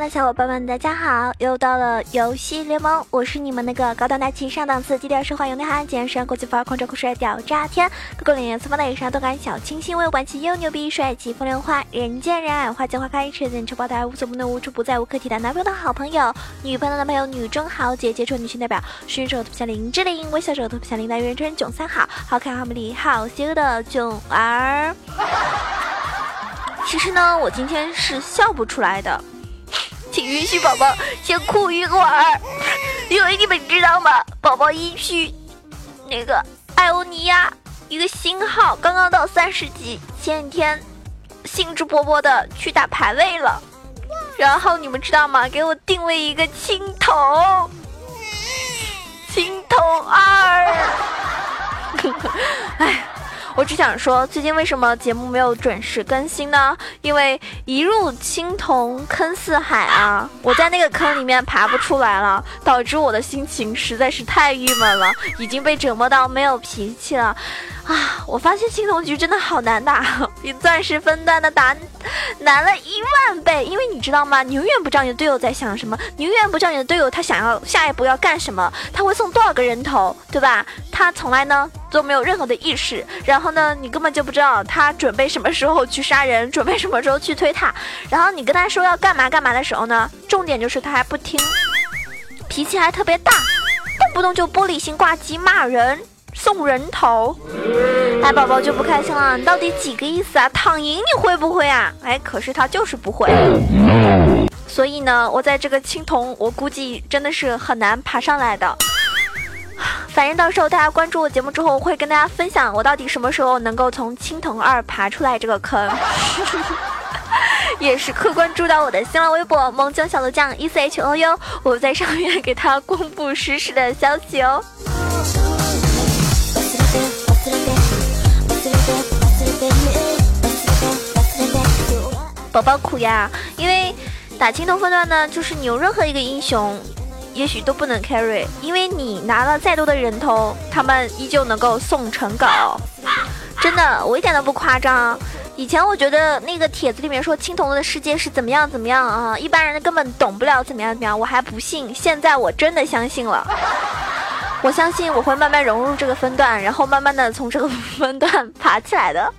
的小伙伴们，大家好！又到了游戏联盟，我是你们那个高端大气上档次、低调奢华有内涵、简约国际范儿、狂拽酷帅屌炸天、各个脸颜色发的上动感小清新、为我玩起又牛逼帅气风流花、人见人爱花见花开、车见车爆胎、无所不能无处不在、无可替代男朋友的好朋友、女朋友的男朋友、女中豪杰、杰出女性代表、伸手特别像林志玲、微笑手特别像林黛玉、人囧三好、好看好美丽好羞的囧儿。其实呢，我今天是笑不出来的。请允许宝宝先哭一会儿，因为你们知道吗？宝宝一去那个艾欧尼亚一个新号刚刚到三十级，前几天兴致勃勃的去打排位了，然后你们知道吗？给我定位一个青铜，青铜二，哎。我只想说，最近为什么节目没有准时更新呢？因为一入青铜坑四海啊，我在那个坑里面爬不出来了，导致我的心情实在是太郁闷了，已经被折磨到没有脾气了。啊！我发现青铜局真的好难打，比钻石分段的打难了一万倍。因为你知道吗？你永远不知道你的队友在想什么，你永远不知道你的队友他想要下一步要干什么，他会送多少个人头，对吧？他从来呢都没有任何的意识，然后呢，你根本就不知道他准备什么时候去杀人，准备什么时候去推塔。然后你跟他说要干嘛干嘛的时候呢，重点就是他还不听，脾气还特别大，动不动就玻璃心挂机骂人。送人头，哎，宝宝就不开心了。你到底几个意思啊？躺赢你会不会啊？哎，可是他就是不会。所以呢，我在这个青铜，我估计真的是很难爬上来的。反正到时候大家关注我节目之后，我会跟大家分享我到底什么时候能够从青铜二爬出来这个坑。也是客关注到我的新浪微博“萌精小鹿酱 E C H O U”，我在上面给他公布实时的消息哦。宝宝苦呀，因为打青铜分段呢，就是你用任何一个英雄，也许都不能 carry，因为你拿了再多的人头，他们依旧能够送成稿。真的，我一点都不夸张。以前我觉得那个帖子里面说青铜的世界是怎么样怎么样啊，一般人根本懂不了怎么样怎么样，我还不信。现在我真的相信了。我相信我会慢慢融入这个分段，然后慢慢的从这个分段爬起来的。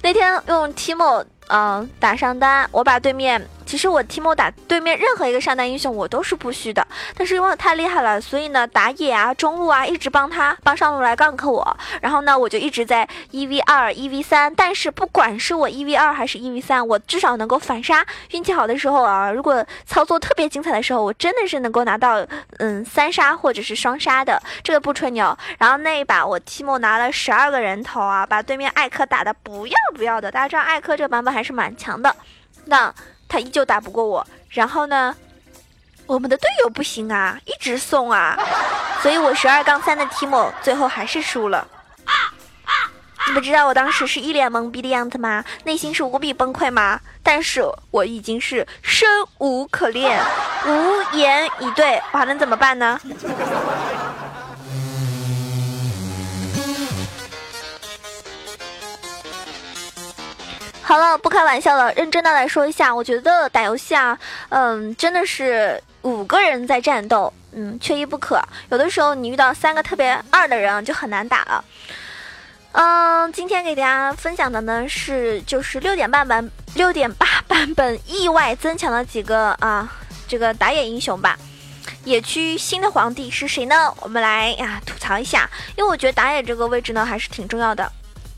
那天用 Timo 嗯打上单，我把对面。其实我提莫打对面任何一个上单英雄我都是不虚的，但是因为我太厉害了，所以呢打野啊中路啊一直帮他帮上路来 gank 我，然后呢我就一直在一 v 二一 v 三，但是不管是我一 v 二还是一 v 三，我至少能够反杀。运气好的时候啊，如果操作特别精彩的时候，我真的是能够拿到嗯三杀或者是双杀的，这个不吹牛。然后那一把我提莫拿了十二个人头啊，把对面艾克打的不要不要的。大家知道艾克这个版本还是蛮强的，那。他依旧打不过我，然后呢，我们的队友不行啊，一直送啊，所以我十二杠三的提莫最后还是输了。你们知道我当时是一脸懵逼的样子吗？内心是无比崩溃吗？但是我已经是生无可恋，无言以对，我还能怎么办呢？好了，不开玩笑了，认真的来说一下，我觉得打游戏啊，嗯，真的是五个人在战斗，嗯，缺一不可。有的时候你遇到三个特别二的人就很难打了。嗯，今天给大家分享的呢是就是六点半版六点八版本意外增强了几个啊这个打野英雄吧。野区新的皇帝是谁呢？我们来呀吐槽一下，因为我觉得打野这个位置呢还是挺重要的。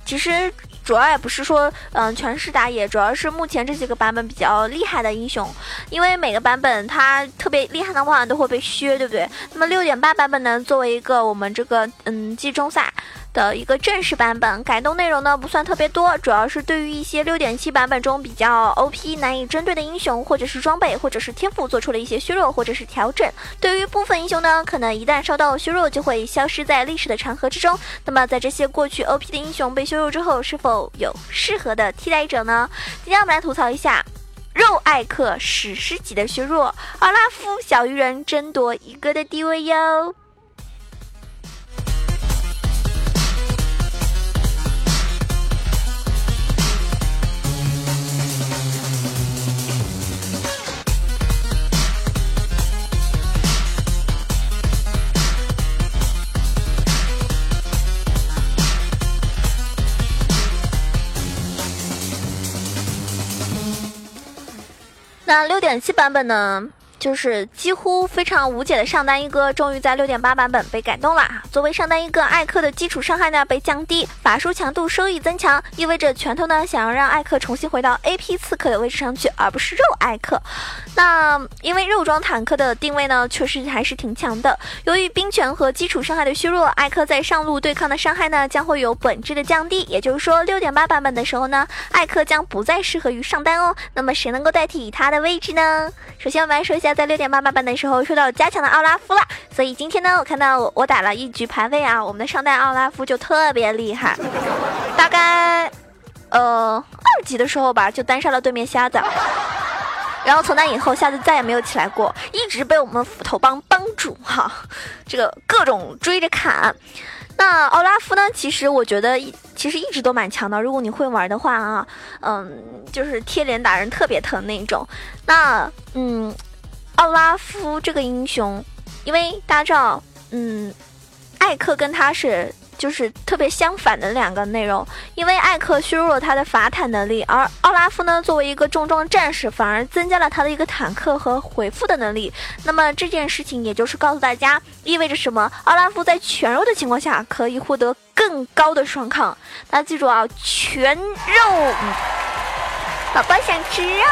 其实。主要也不是说，嗯，全是打野，主要是目前这几个版本比较厉害的英雄，因为每个版本它特别厉害的话都会被削，对不对？那么六点八版本呢，作为一个我们这个嗯季中赛。的一个正式版本改动内容呢不算特别多，主要是对于一些六点七版本中比较 OP 难以针对的英雄，或者是装备，或者是天赋做出了一些削弱或者是调整。对于部分英雄呢，可能一旦受到削弱就会消失在历史的长河之中。那么在这些过去 OP 的英雄被削弱之后，是否有适合的替代者呢？今天我们来吐槽一下肉艾克史诗级的削弱，奥拉夫小鱼人争夺一哥的地位哟。点七版本呢？就是几乎非常无解的上单一哥，终于在六点八版本被改动了。作为上单一哥，艾克的基础伤害呢被降低，法术强度收益增强，意味着拳头呢想要让艾克重新回到 AP 刺客的位置上去，而不是肉艾克。那因为肉装坦克的定位呢，确实还是挺强的。由于冰拳和基础伤害的削弱，艾克在上路对抗的伤害呢将会有本质的降低。也就是说，六点八版本的时候呢，艾克将不再适合于上单哦。那么谁能够代替他的位置呢？首先我们来说一下。在六点半八版的时候收到加强的奥拉夫了，所以今天呢，我看到我打了一局排位啊，我们的上代奥拉夫就特别厉害，大概呃二级的时候吧，就单杀了对面瞎子，然后从那以后瞎子再也没有起来过，一直被我们斧头帮帮主哈，这个各种追着砍。那奥拉夫呢？其实我觉得，其实一直都蛮强的。如果你会玩的话啊，嗯，就是贴脸打人特别疼那种。那嗯。奥拉夫这个英雄，因为大家知道，嗯，艾克跟他是就是特别相反的两个内容。因为艾克削弱了他的法坦能力，而奥拉夫呢，作为一个重装战士，反而增加了他的一个坦克和回复的能力。那么这件事情也就是告诉大家，意味着什么？奥拉夫在全肉的情况下可以获得更高的双抗。大家记住啊，全肉，宝宝想吃肉。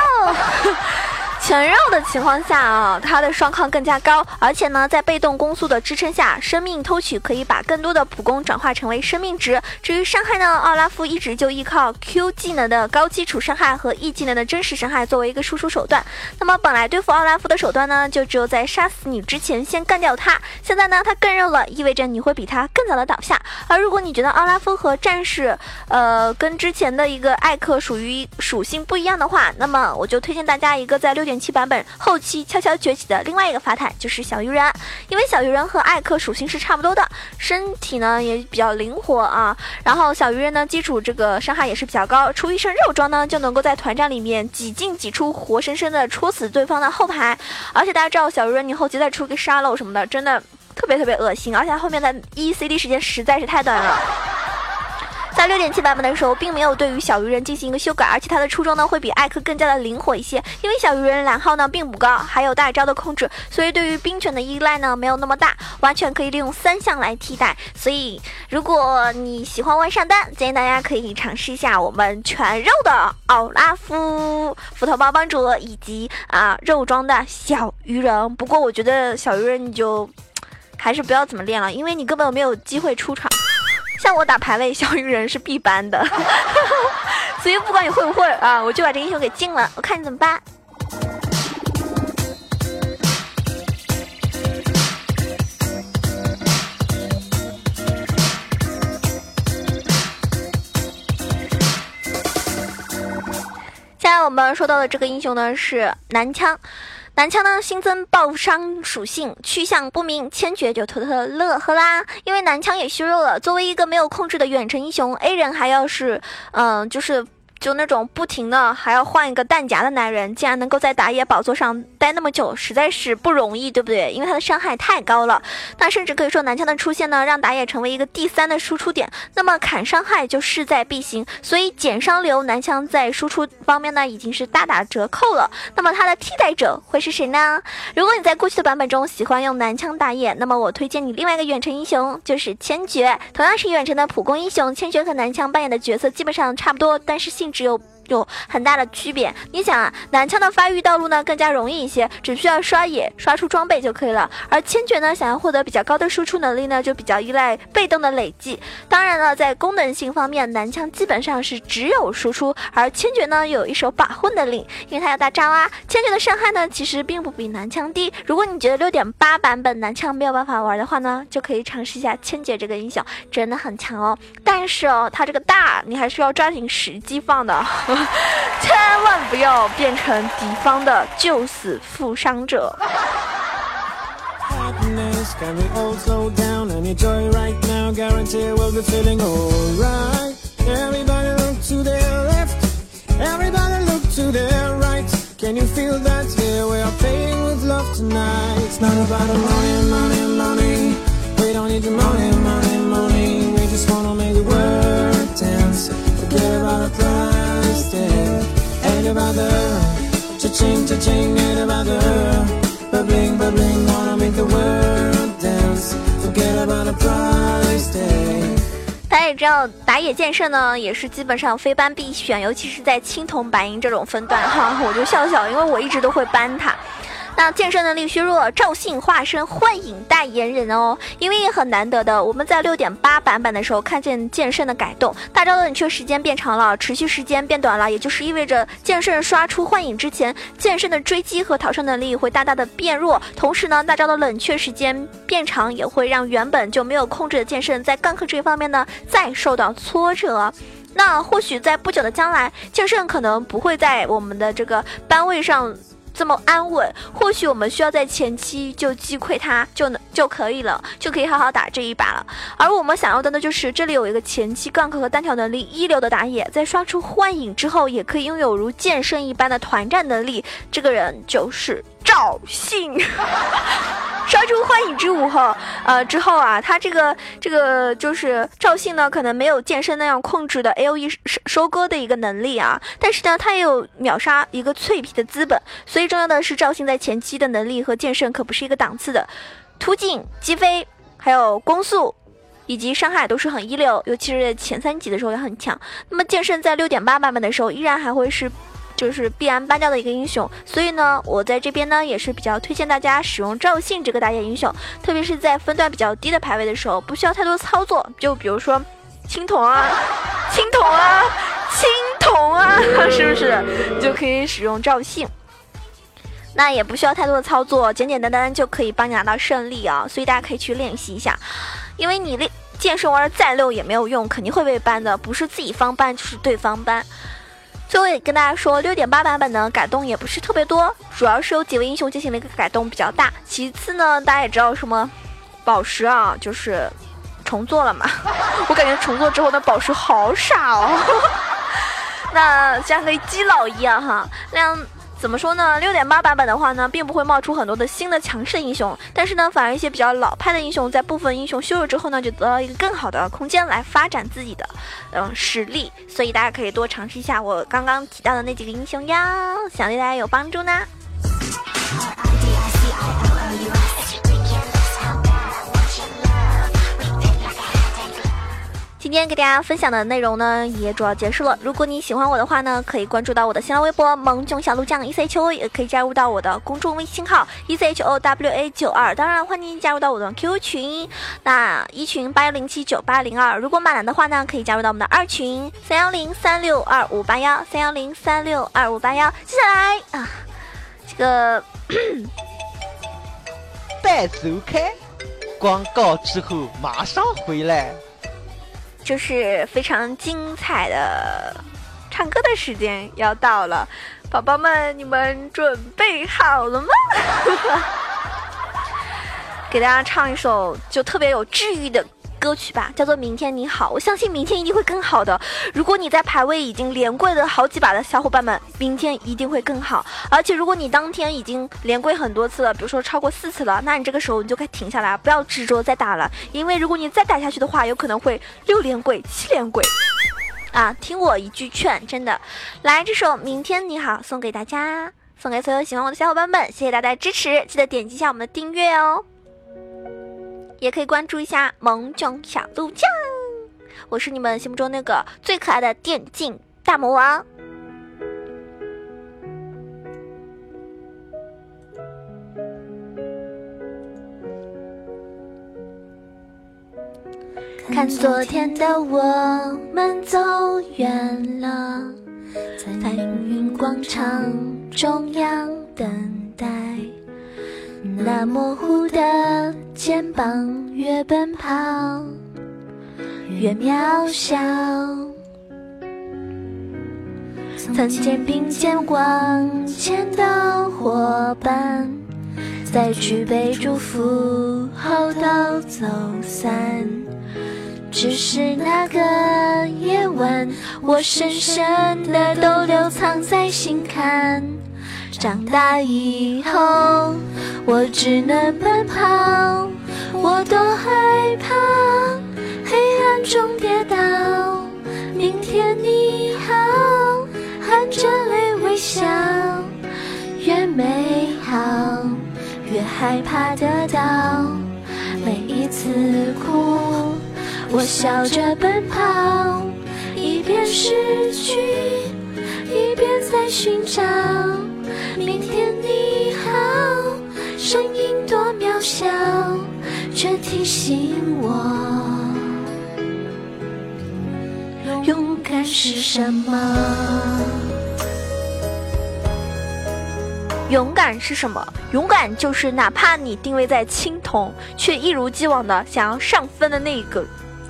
全肉的情况下啊，它的双抗更加高，而且呢，在被动攻速的支撑下，生命偷取可以把更多的普攻转化成为生命值。至于伤害呢，奥拉夫一直就依靠 Q 技能的高基础伤害和 E 技能的真实伤害作为一个输出手段。那么本来对付奥拉夫的手段呢，就只有在杀死你之前先干掉他。现在呢，他更肉了，意味着你会比他更早的倒下。而如果你觉得奥拉夫和战士，呃，跟之前的一个艾克属于属性不一样的话，那么我就推荐大家一个在六点点。七版本后期悄悄崛起的另外一个法坦就是小鱼人，因为小鱼人和艾克属性是差不多的，身体呢也比较灵活啊。然后小鱼人呢基础这个伤害也是比较高，出一身肉装呢就能够在团战里面几进几出，活生生的戳死对方的后排。而且大家知道小鱼人你后期再出个沙漏什么的，真的特别特别恶心，而且后面的 E C D 时间实在是太短了。在六点七版本的时候，并没有对于小鱼人进行一个修改，而且他的出装呢会比艾克更加的灵活一些。因为小鱼人蓝耗呢并不高，还有大招的控制，所以对于冰拳的依赖呢没有那么大，完全可以利用三项来替代。所以如果你喜欢玩上单，建议大家可以尝试一下我们全肉的奥拉夫、斧头帮帮主以及啊肉装的小鱼人。不过我觉得小鱼人你就 还是不要怎么练了，因为你根本没有机会出场。像我打排位，小鱼人是必搬的，所以不管你会不会啊，我就把这英雄给禁了，我看你怎么办。现在我们说到的这个英雄呢是男枪。男枪呢新增爆伤属性，去向不明，千珏就偷偷乐呵啦。因为男枪也削弱了，作为一个没有控制的远程英雄，A 人还要是，嗯，就是。就那种不停的还要换一个弹夹的男人，竟然能够在打野宝座上待那么久，实在是不容易，对不对？因为他的伤害太高了。那甚至可以说，男枪的出现呢，让打野成为一个第三的输出点，那么砍伤害就势在必行。所以减伤流男枪在输出方面呢，已经是大打折扣了。那么他的替代者会是谁呢？如果你在过去的版本中喜欢用男枪打野，那么我推荐你另外一个远程英雄，就是千珏。同样是远程的普攻英雄，千珏和男枪扮演的角色基本上差不多，但是性只有。有很大的区别。你想啊，男枪的发育道路呢更加容易一些，只需要刷野刷出装备就可以了。而千珏呢，想要获得比较高的输出能力呢，就比较依赖被动的累计。当然了，在功能性方面，男枪基本上是只有输出，而千珏呢有一手保护能力，因为它有大招啊。千珏的伤害呢其实并不比男枪低。如果你觉得六点八版本男枪没有办法玩的话呢，就可以尝试一下千珏这个英雄，真的很强哦。但是哦，它这个大你还是要抓紧时机放的。千万不要变成敌方的救死扶伤者。Can you feel that? Yeah, we are playing with love tonight. It's not about the money, money, money. We don't need the money, money, money. We just wanna make the world dance. Forget about the price tag. Ain't about the 大家也知道，打野剑圣呢，也是基本上非班必选，尤其是在青铜白银这种分段哈，我就笑笑，因为我一直都会搬他。那剑圣能力削弱，赵信化身幻影代言人哦，因为也很难得的，我们在六点八版本的时候看见剑圣的改动，大招的冷却时间变长了，持续时间变短了，也就是意味着剑圣刷出幻影之前，剑圣的追击和逃生能力会大大的变弱，同时呢，大招的冷却时间变长，也会让原本就没有控制的剑圣在干克这一方面呢再受到挫折。那或许在不久的将来，剑圣可能不会在我们的这个班位上。这么安稳，或许我们需要在前期就击溃他，就能就可以了，就可以好好打这一把了。而我们想要的呢，就是这里有一个前期 gank 和单挑能力一流的打野，在刷出幻影之后，也可以拥有如剑圣一般的团战能力。这个人就是赵信。刷出幻影之舞后，呃，之后啊，他这个这个就是赵信呢，可能没有剑圣那样控制的 A O E 收收割的一个能力啊，但是呢，他也有秒杀一个脆皮的资本。所以重要的是，赵信在前期的能力和剑圣可不是一个档次的，突进、击飞，还有攻速，以及伤害都是很一流，尤其是前三级的时候也很强。那么剑圣在六点八版本的时候，依然还会是。就是必然搬掉的一个英雄，所以呢，我在这边呢也是比较推荐大家使用赵信这个打野英雄，特别是在分段比较低的排位的时候，不需要太多操作，就比如说青铜啊、青铜啊、青铜啊，是不是就可以使用赵信？那也不需要太多的操作，简简单单就可以帮你拿到胜利啊！所以大家可以去练习一下，因为你练剑圣玩的再溜也没有用，肯定会被搬的，不是自己方搬就是对方搬。最后也跟大家说，六点八版本呢改动也不是特别多，主要是有几位英雄进行了一个改动比较大。其次呢，大家也知道什么宝石啊，就是重做了嘛。我感觉重做之后的宝石好傻哦，那像个基佬一样哈，那样。怎么说呢？六点八版本的话呢，并不会冒出很多的新的强势英雄，但是呢，反而一些比较老派的英雄，在部分英雄削弱之后呢，就得到一个更好的空间来发展自己的嗯实力。所以大家可以多尝试一下我刚刚提到的那几个英雄呀，想对大家有帮助呢。今天给大家分享的内容呢，也主要结束了。如果你喜欢我的话呢，可以关注到我的新浪微博“萌囧小鹿酱 E C H O”，也可以加入到我的公众微信号 “E C H O W A 九二”。当然，欢迎加入到我的 QQ 群，那一群八幺零七九八零二。如果满了的话呢，可以加入到我们的二群三幺零三六二五八幺三幺零三六二五八幺。接下来啊，这个半走开，广告之后马上回来。就是非常精彩的唱歌的时间要到了，宝宝们，你们准备好了吗？给大家唱一首就特别有治愈的。歌曲吧，叫做《明天你好》，我相信明天一定会更好的。如果你在排位已经连跪了好几把的小伙伴们，明天一定会更好。而且如果你当天已经连跪很多次了，比如说超过四次了，那你这个时候你就该停下来，不要执着再打了，因为如果你再打下去的话，有可能会六连跪、七连跪。啊，听我一句劝，真的，来这首《明天你好》送给大家，送给所有喜欢我的小伙伴们，谢谢大家支持，记得点击一下我们的订阅哦。也可以关注一下萌囧小鹿酱，我是你们心目中那个最可爱的电竞大魔王。看昨天的我们走远了，在云广场中央等待。那模糊的肩膀，越奔跑越渺小。曾经并肩往前的伙伴，在举杯祝福后都走散。只是那个夜晚，我深深的都留藏在心坎。长大以后。我只能奔跑，我多害怕黑暗中跌倒。明天你好，含着泪微笑，越美好越害怕得到。每一次哭，我笑着奔跑，一边失去，一边在寻找。明天你好，笑，却提醒我。勇敢是什么？勇敢是什么？勇敢就是哪怕你定位在青铜，却一如既往的想要上分的那个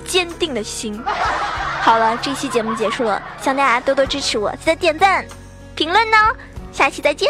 坚定的心。好了，这期节目结束了，希望大家多多支持我，记得点赞、评论呢。下期再见。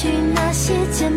去那些简